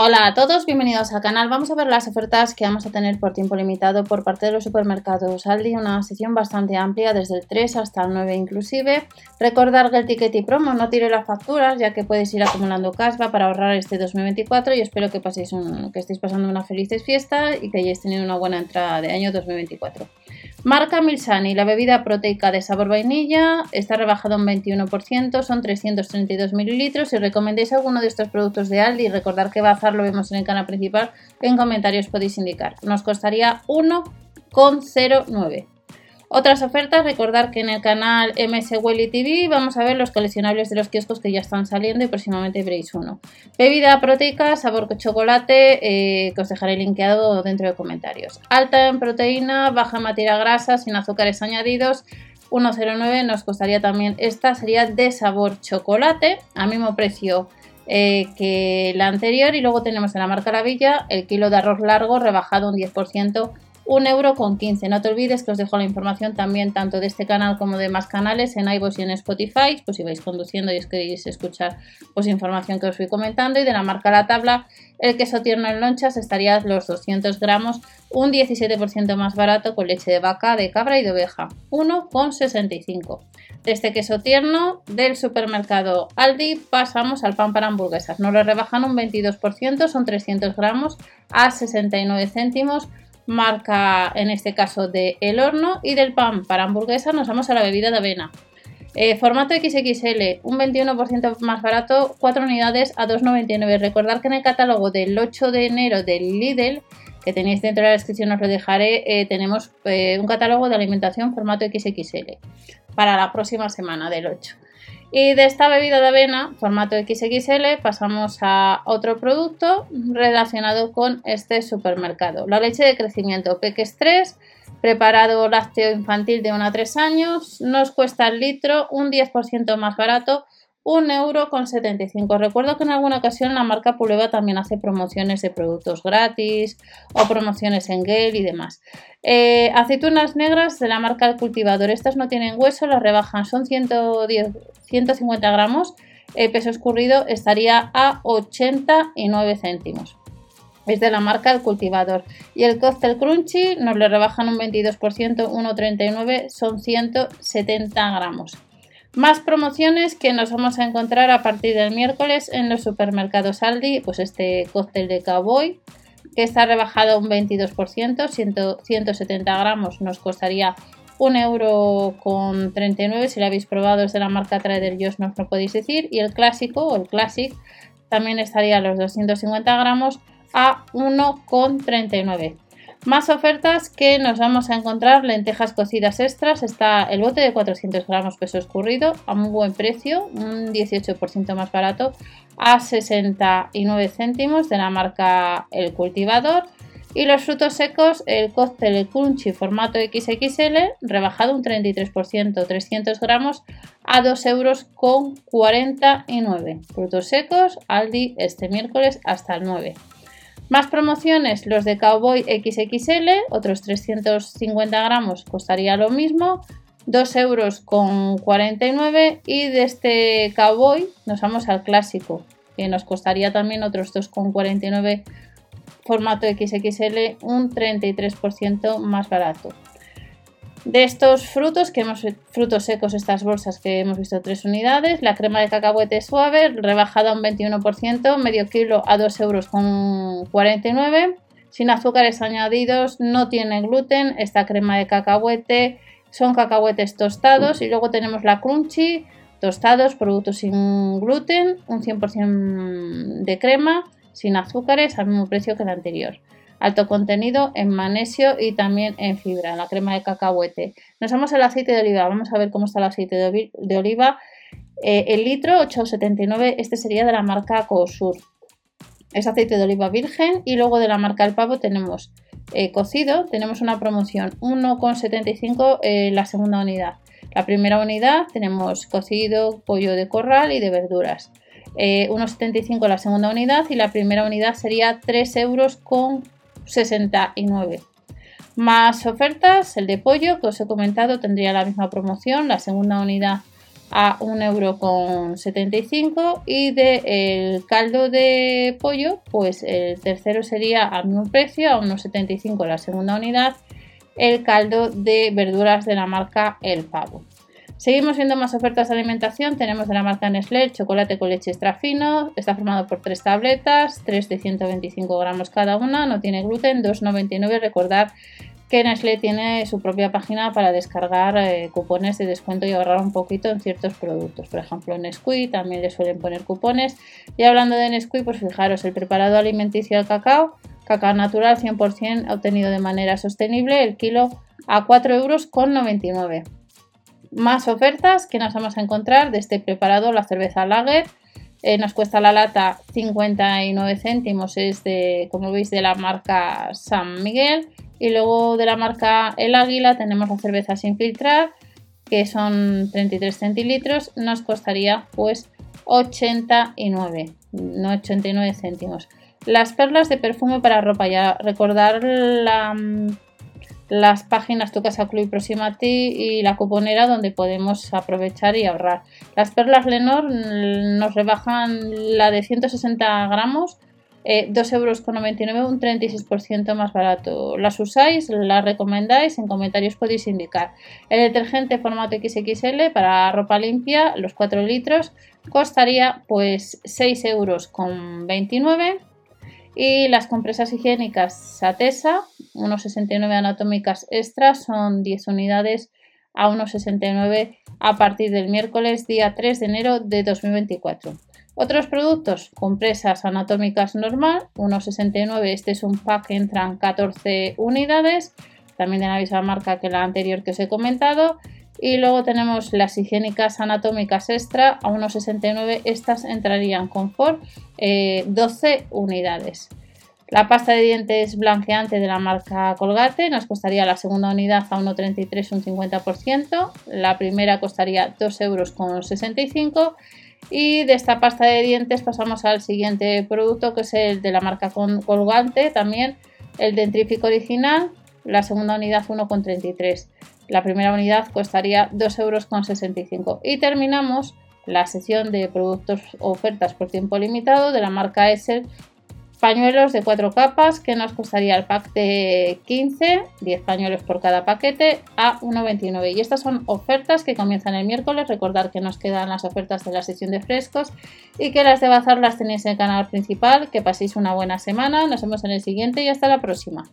Hola a todos, bienvenidos al canal. Vamos a ver las ofertas que vamos a tener por tiempo limitado por parte de los supermercados Aldi, una sección bastante amplia, desde el 3 hasta el 9 inclusive. Recordar que el ticket y promo no tire las facturas, ya que puedes ir acumulando casva para ahorrar este 2024 y espero que, paséis un, que estéis pasando una felices fiesta y que hayáis tenido una buena entrada de año 2024. Marca Milsani, la bebida proteica de sabor vainilla está rebajada un 21%, son 332 mililitros. Si recomendéis alguno de estos productos de Aldi, recordar que Bazar lo vemos en el canal principal, en comentarios podéis indicar. Nos costaría 1,09. Otras ofertas, recordar que en el canal MS Welly TV vamos a ver los coleccionables de los kioscos que ya están saliendo y próximamente veréis uno. Bebida proteica, sabor chocolate, eh, que os dejaré linkeado dentro de comentarios. Alta en proteína, baja en materia grasa, sin azúcares añadidos. 1,09 nos costaría también esta, sería de sabor chocolate, al mismo precio eh, que la anterior. Y luego tenemos en la marca La Villa el kilo de arroz largo rebajado un 10% un euro con 15. No te olvides que os dejo la información también tanto de este canal como de más canales en iVoox y en Spotify, pues si vais conduciendo y os queréis escuchar pues información que os fui comentando y de la marca La Tabla, el queso tierno en lonchas estaría los 200 gramos, un 17% más barato con leche de vaca, de cabra y de oveja, 1,65. De este queso tierno del supermercado Aldi pasamos al pan para hamburguesas. Nos lo rebajan un 22%, son 300 gramos a 69 céntimos marca en este caso de El Horno y del pan para hamburguesa nos vamos a la bebida de avena. Eh, formato XXL, un 21% más barato, 4 unidades a 2,99. Recordad que en el catálogo del 8 de enero del Lidl, que tenéis dentro de la descripción os lo dejaré, eh, tenemos eh, un catálogo de alimentación formato XXL para la próxima semana del 8. Y de esta bebida de avena, formato XXL, pasamos a otro producto relacionado con este supermercado. La leche de crecimiento Peques 3, preparado lácteo infantil de 1 a 3 años, nos cuesta el litro un 10% más barato, un euro con 75. Recuerdo que en alguna ocasión la marca Puleva también hace promociones de productos gratis o promociones en gel y demás. Eh, aceitunas negras de la marca El Cultivador. Estas no tienen hueso, las rebajan, son 110, 150 gramos. El peso escurrido estaría a 89 céntimos. Es de la marca El Cultivador. Y el cóctel crunchy nos lo rebajan un 22%, 1,39, son 170 gramos. Más promociones que nos vamos a encontrar a partir del miércoles en los supermercados Aldi, pues este cóctel de cowboy que está rebajado un 22%, 170 gramos nos costaría un euro con 39 si lo habéis probado es de la marca Trader Joe's no os lo podéis decir y el clásico o el classic también estaría a los 250 gramos a 1,39 más ofertas que nos vamos a encontrar lentejas cocidas extras. Está el bote de 400 gramos peso escurrido a muy buen precio, un 18% más barato, a 69 céntimos de la marca El Cultivador. Y los frutos secos, el cóctel crunchy formato XXL, rebajado un 33%, 300 gramos, a 2 euros con 49. Frutos secos, Aldi este miércoles hasta el 9. Más promociones, los de Cowboy XXL, otros 350 gramos costaría lo mismo, 2 euros con 49 y de este Cowboy nos vamos al clásico, que nos costaría también otros 2,49 formato XXL, un 33% más barato. De estos frutos, que hemos frutos secos, estas bolsas que hemos visto tres unidades, la crema de cacahuete suave, rebajada un 21%, medio kilo a 2 euros con 49, sin azúcares añadidos, no tiene gluten, esta crema de cacahuete son cacahuetes tostados y luego tenemos la crunchy, tostados, productos sin gluten, un 100% de crema, sin azúcares, al mismo precio que el anterior alto contenido en magnesio y también en fibra, la crema de cacahuete. Nos vamos al aceite de oliva, vamos a ver cómo está el aceite de, oliva. Eh, el litro 8,79, este sería de la marca Cosur. Es aceite de oliva virgen y luego de la marca El Pavo tenemos eh, cocido, tenemos una promoción 1,75 eh, la segunda unidad. La primera unidad tenemos cocido, pollo de corral y de verduras. 1,75 la segunda unidad y la primera unidad sería 3 euros con 69. Más ofertas, el de pollo que os he comentado tendría la misma promoción, la segunda unidad a 1,75€ y del caldo de pollo pues el tercero sería al mismo precio a 1,75€ la segunda unidad el caldo de verduras de la marca El Pavo. Seguimos viendo más ofertas de alimentación. Tenemos de la marca Nestlé el chocolate con leche extra fino. Está formado por tres tabletas, 3 de 125 gramos cada una. No tiene gluten, 2,99. Recordar que Nestlé tiene su propia página para descargar eh, cupones de descuento y ahorrar un poquito en ciertos productos. Por ejemplo, en Nesquik también le suelen poner cupones. Y hablando de Nesquik, pues fijaros, el preparado alimenticio al cacao, cacao natural 100% obtenido de manera sostenible, el kilo a 4,99 euros. Más ofertas que nos vamos a encontrar de este preparado, la cerveza Lager. Eh, nos cuesta la lata 59 céntimos, es de, como veis, de la marca San Miguel y luego de la marca El Águila tenemos la cerveza sin filtrar, que son 33 centilitros, nos costaría pues 89, no 89 céntimos. Las perlas de perfume para ropa, ya recordar las páginas Tu Casa Club Próxima a ti y la cuponera donde podemos aprovechar y ahorrar. Las perlas Lenor nos rebajan la de 160 gramos eh, 2,99 euros, un 36% más barato. ¿Las usáis? ¿Las recomendáis? En comentarios podéis indicar. El detergente formato XXL para ropa limpia, los 4 litros, costaría pues 6 euros con 29 y las compresas higiénicas Satesa, 1,69 anatómicas extra, son 10 unidades a 1,69 a partir del miércoles día 3 de enero de 2024. Otros productos, compresas anatómicas normal, 1,69. Este es un pack entran 14 unidades, también de la misma marca que la anterior que os he comentado. Y luego tenemos las higiénicas anatómicas extra a 1,69. Estas entrarían con Ford 12 eh, unidades. La pasta de dientes blanqueante de la marca Colgate nos costaría la segunda unidad a 1,33 un 50%. La primera costaría 2,65 euros y de esta pasta de dientes pasamos al siguiente producto que es el de la marca Colgante, también el dentrífico original, la segunda unidad 1,33. La primera unidad costaría 2,65 euros. Y terminamos la sección de productos ofertas por tiempo limitado de la marca Essel pañuelos de 4 capas que nos costaría el pack de 15, 10 pañuelos por cada paquete a 1,29 y estas son ofertas que comienzan el miércoles, recordar que nos quedan las ofertas de la sesión de frescos y que las de bazar las tenéis en el canal principal, que paséis una buena semana, nos vemos en el siguiente y hasta la próxima.